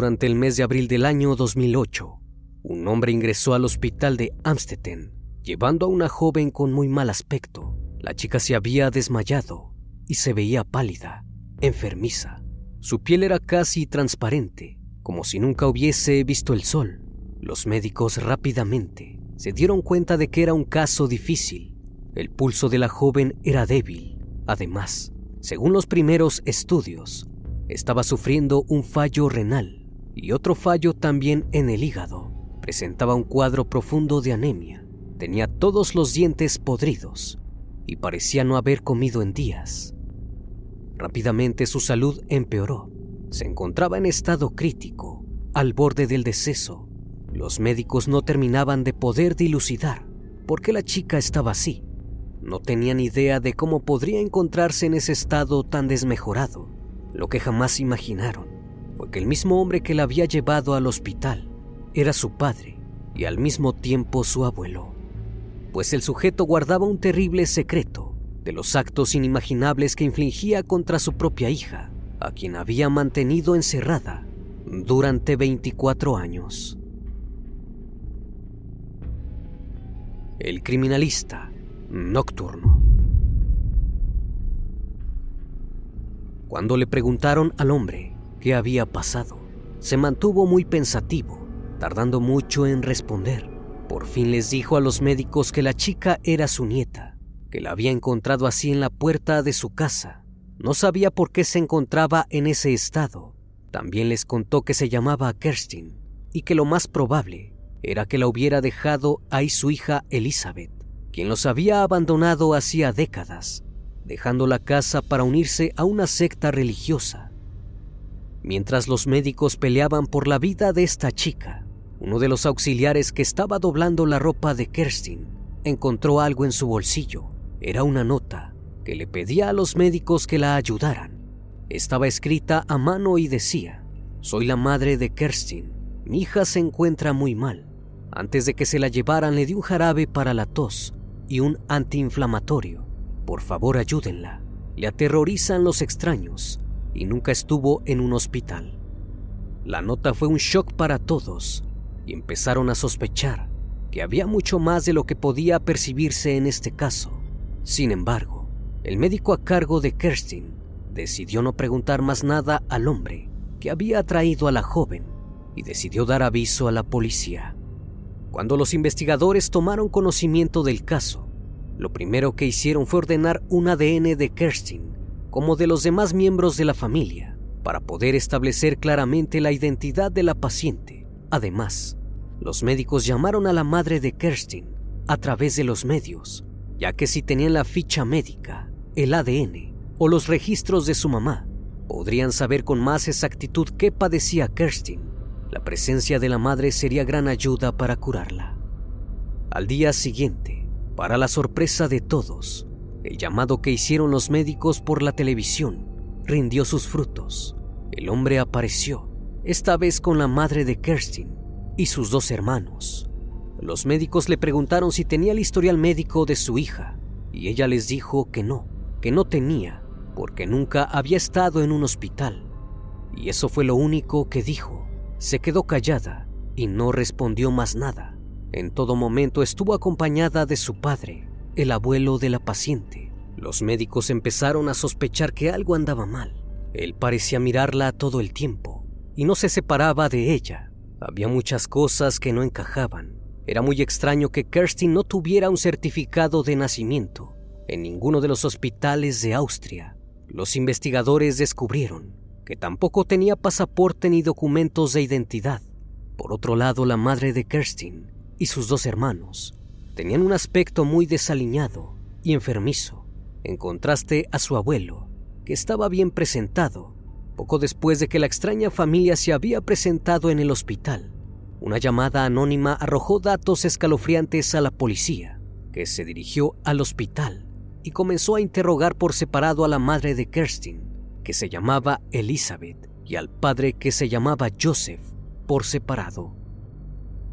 Durante el mes de abril del año 2008, un hombre ingresó al hospital de Amstetten, llevando a una joven con muy mal aspecto. La chica se había desmayado y se veía pálida, enfermiza. Su piel era casi transparente, como si nunca hubiese visto el sol. Los médicos rápidamente se dieron cuenta de que era un caso difícil. El pulso de la joven era débil. Además, según los primeros estudios, estaba sufriendo un fallo renal y otro fallo también en el hígado. Presentaba un cuadro profundo de anemia. Tenía todos los dientes podridos y parecía no haber comido en días. Rápidamente su salud empeoró. Se encontraba en estado crítico, al borde del deceso. Los médicos no terminaban de poder dilucidar por qué la chica estaba así. No tenían idea de cómo podría encontrarse en ese estado tan desmejorado. Lo que jamás imaginaron fue que el mismo hombre que la había llevado al hospital era su padre y al mismo tiempo su abuelo, pues el sujeto guardaba un terrible secreto de los actos inimaginables que infligía contra su propia hija, a quien había mantenido encerrada durante 24 años. El criminalista nocturno. Cuando le preguntaron al hombre qué había pasado, se mantuvo muy pensativo, tardando mucho en responder. Por fin les dijo a los médicos que la chica era su nieta, que la había encontrado así en la puerta de su casa. No sabía por qué se encontraba en ese estado. También les contó que se llamaba Kerstin y que lo más probable era que la hubiera dejado ahí su hija Elizabeth, quien los había abandonado hacía décadas dejando la casa para unirse a una secta religiosa. Mientras los médicos peleaban por la vida de esta chica, uno de los auxiliares que estaba doblando la ropa de Kerstin encontró algo en su bolsillo. Era una nota que le pedía a los médicos que la ayudaran. Estaba escrita a mano y decía, soy la madre de Kerstin, mi hija se encuentra muy mal. Antes de que se la llevaran le di un jarabe para la tos y un antiinflamatorio. Por favor, ayúdenla. Le aterrorizan los extraños y nunca estuvo en un hospital. La nota fue un shock para todos y empezaron a sospechar que había mucho más de lo que podía percibirse en este caso. Sin embargo, el médico a cargo de Kerstin decidió no preguntar más nada al hombre que había traído a la joven y decidió dar aviso a la policía. Cuando los investigadores tomaron conocimiento del caso, lo primero que hicieron fue ordenar un ADN de Kerstin como de los demás miembros de la familia para poder establecer claramente la identidad de la paciente. Además, los médicos llamaron a la madre de Kerstin a través de los medios, ya que si tenían la ficha médica, el ADN o los registros de su mamá, podrían saber con más exactitud qué padecía Kerstin. La presencia de la madre sería gran ayuda para curarla. Al día siguiente, para la sorpresa de todos, el llamado que hicieron los médicos por la televisión rindió sus frutos. El hombre apareció, esta vez con la madre de Kerstin y sus dos hermanos. Los médicos le preguntaron si tenía el historial médico de su hija y ella les dijo que no, que no tenía, porque nunca había estado en un hospital. Y eso fue lo único que dijo. Se quedó callada y no respondió más nada. En todo momento estuvo acompañada de su padre, el abuelo de la paciente. Los médicos empezaron a sospechar que algo andaba mal. Él parecía mirarla todo el tiempo y no se separaba de ella. Había muchas cosas que no encajaban. Era muy extraño que Kerstin no tuviera un certificado de nacimiento en ninguno de los hospitales de Austria. Los investigadores descubrieron que tampoco tenía pasaporte ni documentos de identidad. Por otro lado, la madre de Kerstin y sus dos hermanos tenían un aspecto muy desaliñado y enfermizo, en contraste a su abuelo, que estaba bien presentado. Poco después de que la extraña familia se había presentado en el hospital, una llamada anónima arrojó datos escalofriantes a la policía, que se dirigió al hospital y comenzó a interrogar por separado a la madre de Kerstin, que se llamaba Elizabeth, y al padre que se llamaba Joseph, por separado.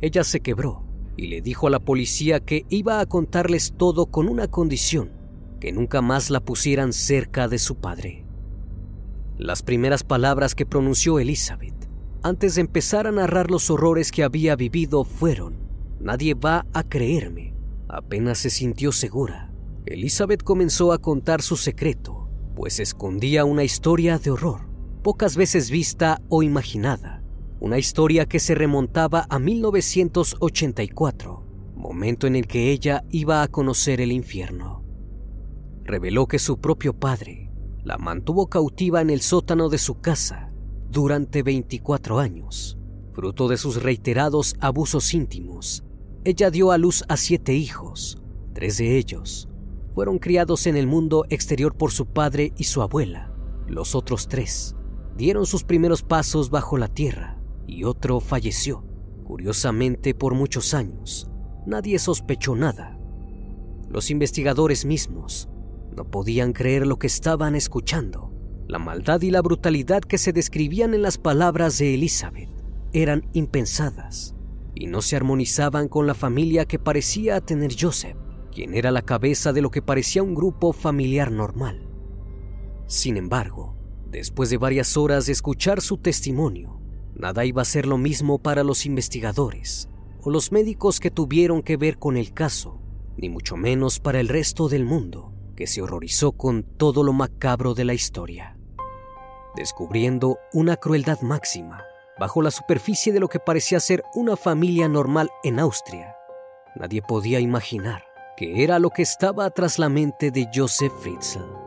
Ella se quebró y le dijo a la policía que iba a contarles todo con una condición, que nunca más la pusieran cerca de su padre. Las primeras palabras que pronunció Elizabeth antes de empezar a narrar los horrores que había vivido fueron, nadie va a creerme. Apenas se sintió segura. Elizabeth comenzó a contar su secreto, pues escondía una historia de horror, pocas veces vista o imaginada. Una historia que se remontaba a 1984, momento en el que ella iba a conocer el infierno. Reveló que su propio padre la mantuvo cautiva en el sótano de su casa durante 24 años. Fruto de sus reiterados abusos íntimos, ella dio a luz a siete hijos. Tres de ellos fueron criados en el mundo exterior por su padre y su abuela. Los otros tres dieron sus primeros pasos bajo la tierra y otro falleció. Curiosamente, por muchos años, nadie sospechó nada. Los investigadores mismos no podían creer lo que estaban escuchando. La maldad y la brutalidad que se describían en las palabras de Elizabeth eran impensadas y no se armonizaban con la familia que parecía tener Joseph, quien era la cabeza de lo que parecía un grupo familiar normal. Sin embargo, después de varias horas de escuchar su testimonio, nada iba a ser lo mismo para los investigadores o los médicos que tuvieron que ver con el caso, ni mucho menos para el resto del mundo, que se horrorizó con todo lo macabro de la historia, descubriendo una crueldad máxima bajo la superficie de lo que parecía ser una familia normal en Austria. Nadie podía imaginar que era lo que estaba tras la mente de Joseph Fritzl.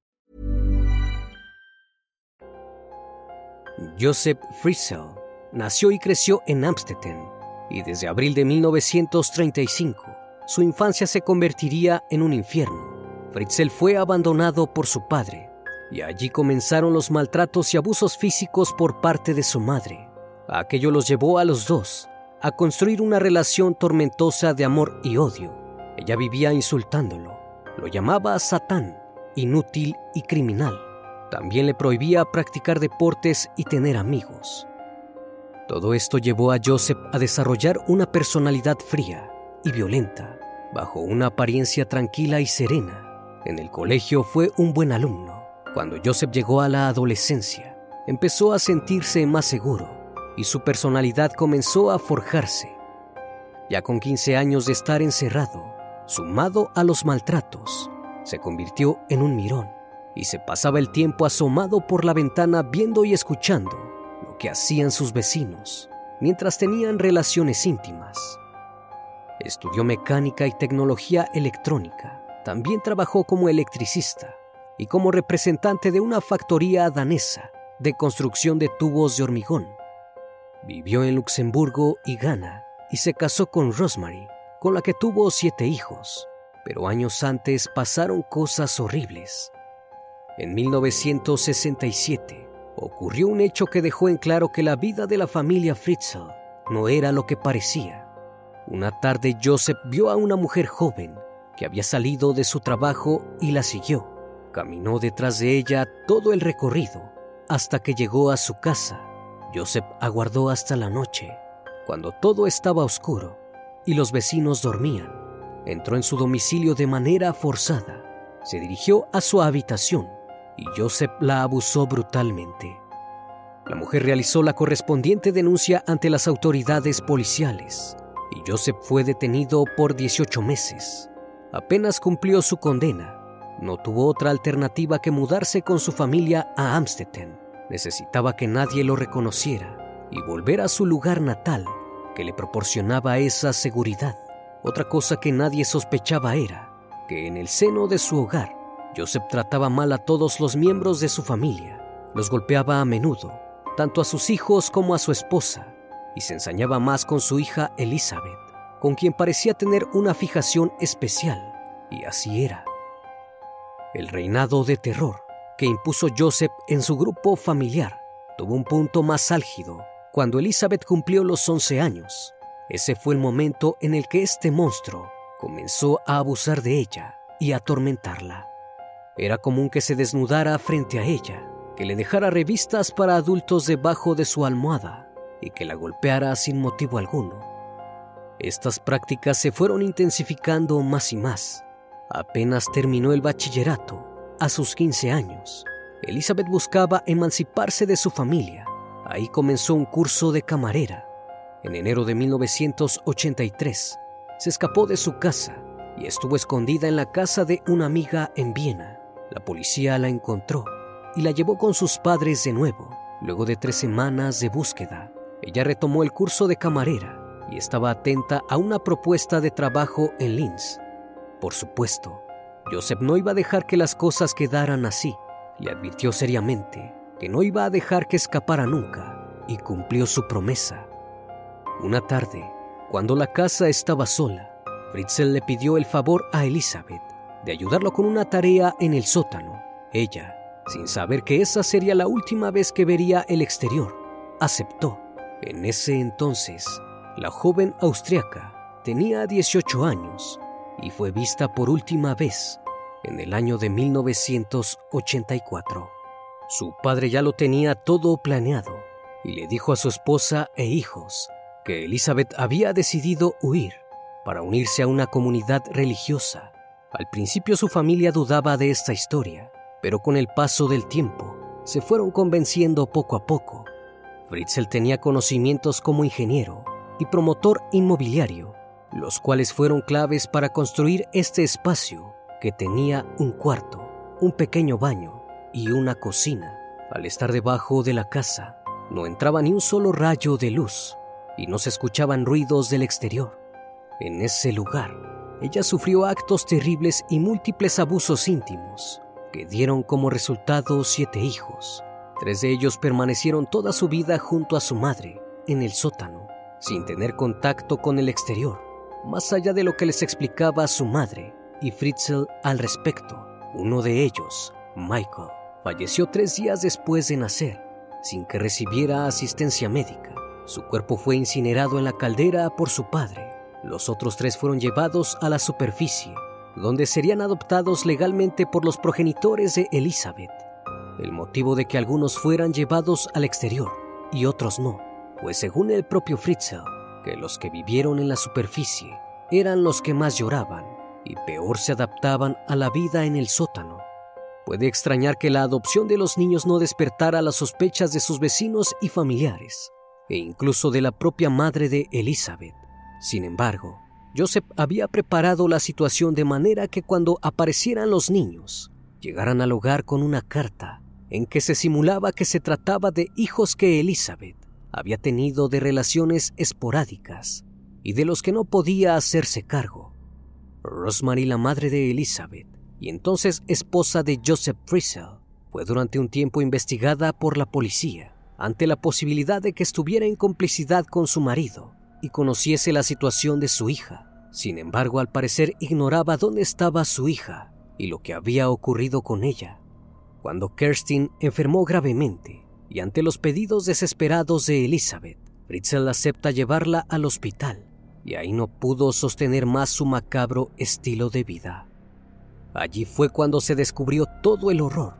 Joseph Fritzl nació y creció en Amstetten y desde abril de 1935 su infancia se convertiría en un infierno. Fritzl fue abandonado por su padre y allí comenzaron los maltratos y abusos físicos por parte de su madre. Aquello los llevó a los dos a construir una relación tormentosa de amor y odio. Ella vivía insultándolo, lo llamaba Satán, inútil y criminal. También le prohibía practicar deportes y tener amigos. Todo esto llevó a Joseph a desarrollar una personalidad fría y violenta, bajo una apariencia tranquila y serena. En el colegio fue un buen alumno. Cuando Joseph llegó a la adolescencia, empezó a sentirse más seguro y su personalidad comenzó a forjarse. Ya con 15 años de estar encerrado, sumado a los maltratos, se convirtió en un mirón y se pasaba el tiempo asomado por la ventana viendo y escuchando lo que hacían sus vecinos mientras tenían relaciones íntimas. Estudió mecánica y tecnología electrónica. También trabajó como electricista y como representante de una factoría danesa de construcción de tubos de hormigón. Vivió en Luxemburgo y Ghana y se casó con Rosemary, con la que tuvo siete hijos. Pero años antes pasaron cosas horribles. En 1967 ocurrió un hecho que dejó en claro que la vida de la familia Fritzl no era lo que parecía. Una tarde Joseph vio a una mujer joven que había salido de su trabajo y la siguió. Caminó detrás de ella todo el recorrido hasta que llegó a su casa. Joseph aguardó hasta la noche, cuando todo estaba oscuro y los vecinos dormían. Entró en su domicilio de manera forzada. Se dirigió a su habitación y Joseph la abusó brutalmente. La mujer realizó la correspondiente denuncia ante las autoridades policiales y Joseph fue detenido por 18 meses. Apenas cumplió su condena. No tuvo otra alternativa que mudarse con su familia a Amstetten. Necesitaba que nadie lo reconociera y volver a su lugar natal, que le proporcionaba esa seguridad. Otra cosa que nadie sospechaba era que en el seno de su hogar, Joseph trataba mal a todos los miembros de su familia. Los golpeaba a menudo, tanto a sus hijos como a su esposa, y se ensañaba más con su hija Elizabeth, con quien parecía tener una fijación especial, y así era. El reinado de terror que impuso Joseph en su grupo familiar tuvo un punto más álgido cuando Elizabeth cumplió los 11 años. Ese fue el momento en el que este monstruo comenzó a abusar de ella y a atormentarla. Era común que se desnudara frente a ella, que le dejara revistas para adultos debajo de su almohada y que la golpeara sin motivo alguno. Estas prácticas se fueron intensificando más y más. Apenas terminó el bachillerato, a sus 15 años, Elizabeth buscaba emanciparse de su familia. Ahí comenzó un curso de camarera. En enero de 1983, se escapó de su casa y estuvo escondida en la casa de una amiga en Viena. La policía la encontró y la llevó con sus padres de nuevo. Luego de tres semanas de búsqueda, ella retomó el curso de camarera y estaba atenta a una propuesta de trabajo en Linz. Por supuesto, Joseph no iba a dejar que las cosas quedaran así. Le advirtió seriamente que no iba a dejar que escapara nunca y cumplió su promesa. Una tarde, cuando la casa estaba sola, Fritzl le pidió el favor a Elizabeth de ayudarlo con una tarea en el sótano. Ella, sin saber que esa sería la última vez que vería el exterior, aceptó. En ese entonces, la joven austriaca tenía 18 años y fue vista por última vez en el año de 1984. Su padre ya lo tenía todo planeado y le dijo a su esposa e hijos que Elizabeth había decidido huir para unirse a una comunidad religiosa. Al principio su familia dudaba de esta historia, pero con el paso del tiempo se fueron convenciendo poco a poco. Fritzl tenía conocimientos como ingeniero y promotor inmobiliario, los cuales fueron claves para construir este espacio que tenía un cuarto, un pequeño baño y una cocina. Al estar debajo de la casa, no entraba ni un solo rayo de luz y no se escuchaban ruidos del exterior. En ese lugar, ella sufrió actos terribles y múltiples abusos íntimos que dieron como resultado siete hijos. Tres de ellos permanecieron toda su vida junto a su madre, en el sótano, sin tener contacto con el exterior, más allá de lo que les explicaba su madre y Fritzl al respecto. Uno de ellos, Michael, falleció tres días después de nacer, sin que recibiera asistencia médica. Su cuerpo fue incinerado en la caldera por su padre. Los otros tres fueron llevados a la superficie donde serían adoptados legalmente por los progenitores de Elizabeth. El motivo de que algunos fueran llevados al exterior y otros no, pues según el propio Fritzl, que los que vivieron en la superficie eran los que más lloraban y peor se adaptaban a la vida en el sótano. Puede extrañar que la adopción de los niños no despertara las sospechas de sus vecinos y familiares, e incluso de la propia madre de Elizabeth. Sin embargo, Joseph había preparado la situación de manera que cuando aparecieran los niños, llegaran al hogar con una carta en que se simulaba que se trataba de hijos que Elizabeth había tenido de relaciones esporádicas y de los que no podía hacerse cargo. Rosemary, la madre de Elizabeth y entonces esposa de Joseph Frizzell, fue durante un tiempo investigada por la policía ante la posibilidad de que estuviera en complicidad con su marido y conociese la situación de su hija. Sin embargo, al parecer ignoraba dónde estaba su hija y lo que había ocurrido con ella. Cuando Kerstin enfermó gravemente y ante los pedidos desesperados de Elizabeth, Fritzl acepta llevarla al hospital y ahí no pudo sostener más su macabro estilo de vida. Allí fue cuando se descubrió todo el horror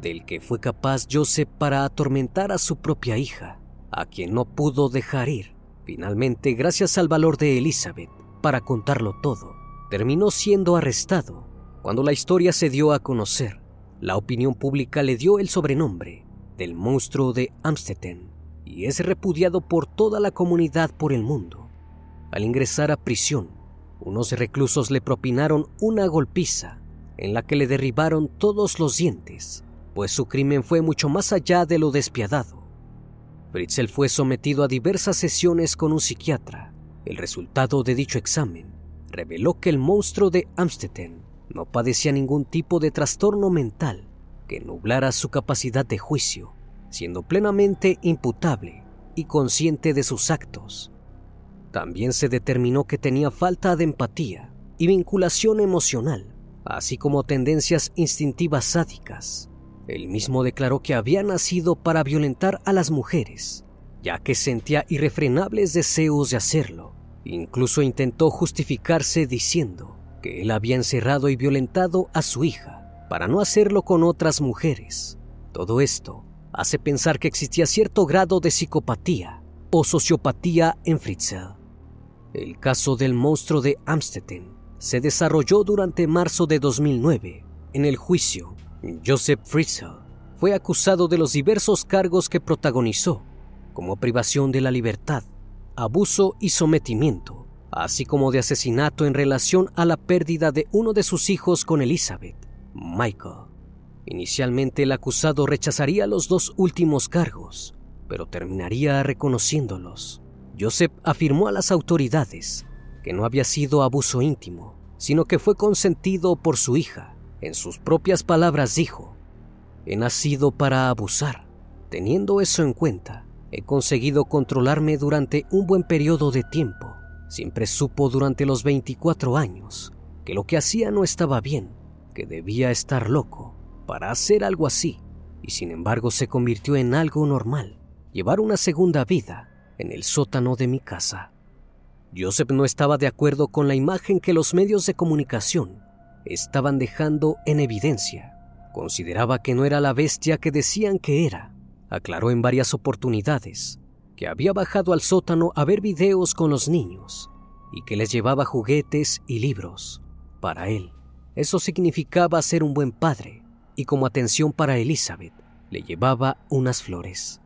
del que fue capaz Joseph para atormentar a su propia hija, a quien no pudo dejar ir Finalmente, gracias al valor de Elizabeth para contarlo todo, terminó siendo arrestado. Cuando la historia se dio a conocer, la opinión pública le dio el sobrenombre del monstruo de Amstetten y es repudiado por toda la comunidad por el mundo. Al ingresar a prisión, unos reclusos le propinaron una golpiza en la que le derribaron todos los dientes, pues su crimen fue mucho más allá de lo despiadado. Fritzl fue sometido a diversas sesiones con un psiquiatra. El resultado de dicho examen reveló que el monstruo de Amstetten no padecía ningún tipo de trastorno mental que nublara su capacidad de juicio, siendo plenamente imputable y consciente de sus actos. También se determinó que tenía falta de empatía y vinculación emocional, así como tendencias instintivas sádicas. Él mismo declaró que había nacido para violentar a las mujeres, ya que sentía irrefrenables deseos de hacerlo. Incluso intentó justificarse diciendo que él había encerrado y violentado a su hija para no hacerlo con otras mujeres. Todo esto hace pensar que existía cierto grado de psicopatía o sociopatía en Fritzl. El caso del monstruo de Amstetten se desarrolló durante marzo de 2009 en el juicio Joseph Fritzl fue acusado de los diversos cargos que protagonizó, como privación de la libertad, abuso y sometimiento, así como de asesinato en relación a la pérdida de uno de sus hijos con Elizabeth, Michael. Inicialmente el acusado rechazaría los dos últimos cargos, pero terminaría reconociéndolos. Joseph afirmó a las autoridades que no había sido abuso íntimo, sino que fue consentido por su hija en sus propias palabras dijo, he nacido para abusar. Teniendo eso en cuenta, he conseguido controlarme durante un buen periodo de tiempo. Siempre supo durante los 24 años que lo que hacía no estaba bien, que debía estar loco para hacer algo así, y sin embargo se convirtió en algo normal, llevar una segunda vida en el sótano de mi casa. Joseph no estaba de acuerdo con la imagen que los medios de comunicación estaban dejando en evidencia. Consideraba que no era la bestia que decían que era. Aclaró en varias oportunidades que había bajado al sótano a ver videos con los niños y que les llevaba juguetes y libros. Para él, eso significaba ser un buen padre y como atención para Elizabeth le llevaba unas flores.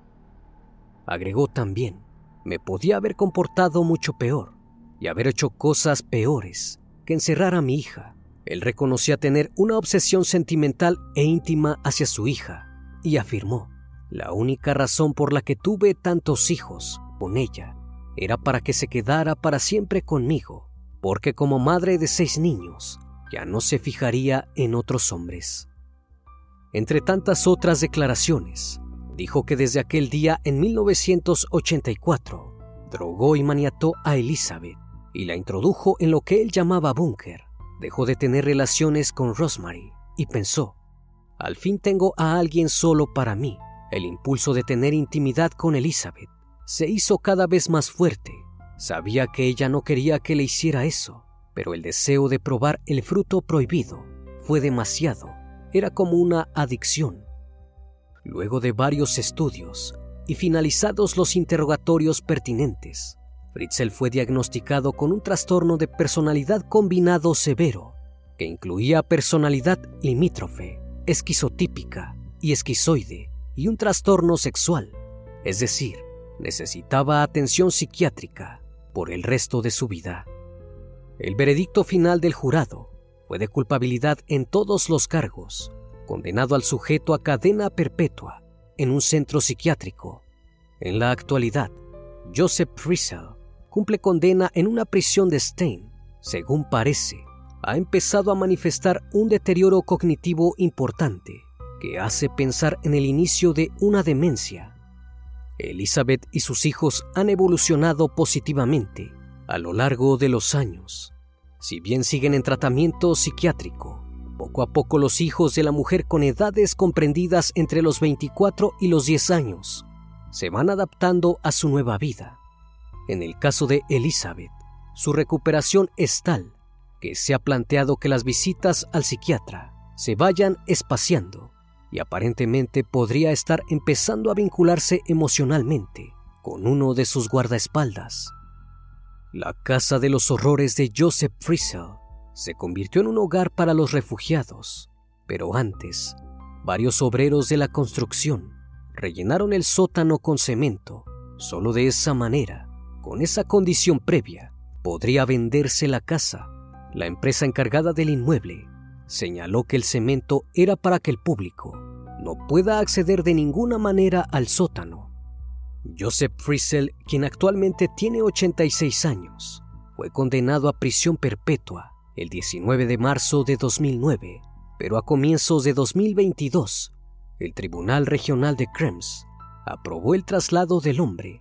Agregó también, me podía haber comportado mucho peor y haber hecho cosas peores que encerrar a mi hija. Él reconocía tener una obsesión sentimental e íntima hacia su hija y afirmó, la única razón por la que tuve tantos hijos con ella era para que se quedara para siempre conmigo, porque como madre de seis niños ya no se fijaría en otros hombres. Entre tantas otras declaraciones, dijo que desde aquel día en 1984 drogó y maniató a Elizabeth y la introdujo en lo que él llamaba búnker. Dejó de tener relaciones con Rosemary y pensó, al fin tengo a alguien solo para mí. El impulso de tener intimidad con Elizabeth se hizo cada vez más fuerte. Sabía que ella no quería que le hiciera eso, pero el deseo de probar el fruto prohibido fue demasiado. Era como una adicción. Luego de varios estudios y finalizados los interrogatorios pertinentes, Fritzel fue diagnosticado con un trastorno de personalidad combinado severo, que incluía personalidad limítrofe, esquizotípica y esquizoide, y un trastorno sexual, es decir, necesitaba atención psiquiátrica por el resto de su vida. El veredicto final del jurado fue de culpabilidad en todos los cargos, condenado al sujeto a cadena perpetua en un centro psiquiátrico. En la actualidad, Joseph Friesel cumple condena en una prisión de Stein. Según parece, ha empezado a manifestar un deterioro cognitivo importante que hace pensar en el inicio de una demencia Elizabeth y sus hijos han evolucionado positivamente a lo largo de los años. Si bien siguen en tratamiento psiquiátrico, poco a poco los hijos de la mujer con edades comprendidas entre los 24 y los 10 años se van adaptando a su nueva vida. En el caso de Elizabeth, su recuperación es tal que se ha planteado que las visitas al psiquiatra se vayan espaciando y aparentemente podría estar empezando a vincularse emocionalmente con uno de sus guardaespaldas. La casa de los horrores de Joseph Friesel se convirtió en un hogar para los refugiados, pero antes, varios obreros de la construcción rellenaron el sótano con cemento. Solo de esa manera, con esa condición previa, podría venderse la casa. La empresa encargada del inmueble señaló que el cemento era para que el público no pueda acceder de ninguna manera al sótano. Joseph Friesel, quien actualmente tiene 86 años, fue condenado a prisión perpetua el 19 de marzo de 2009, pero a comienzos de 2022, el Tribunal Regional de Krems aprobó el traslado del hombre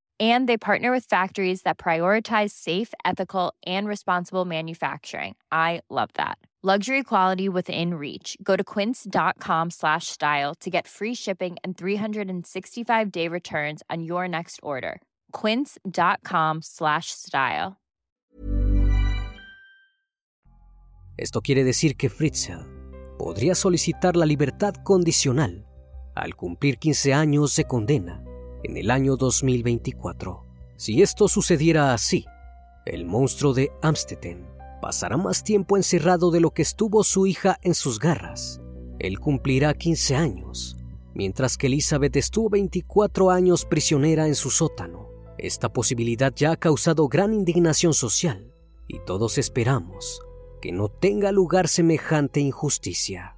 and they partner with factories that prioritize safe ethical and responsible manufacturing. I love that. Luxury quality within reach. Go to quince.com slash style to get free shipping and 365 day returns on your next order. quince.com slash style. Esto quiere decir que Fritzl podría solicitar la libertad condicional. Al cumplir 15 años de condena en el año 2024. Si esto sucediera así, el monstruo de Amstetten pasará más tiempo encerrado de lo que estuvo su hija en sus garras. Él cumplirá 15 años, mientras que Elizabeth estuvo 24 años prisionera en su sótano. Esta posibilidad ya ha causado gran indignación social y todos esperamos que no tenga lugar semejante injusticia.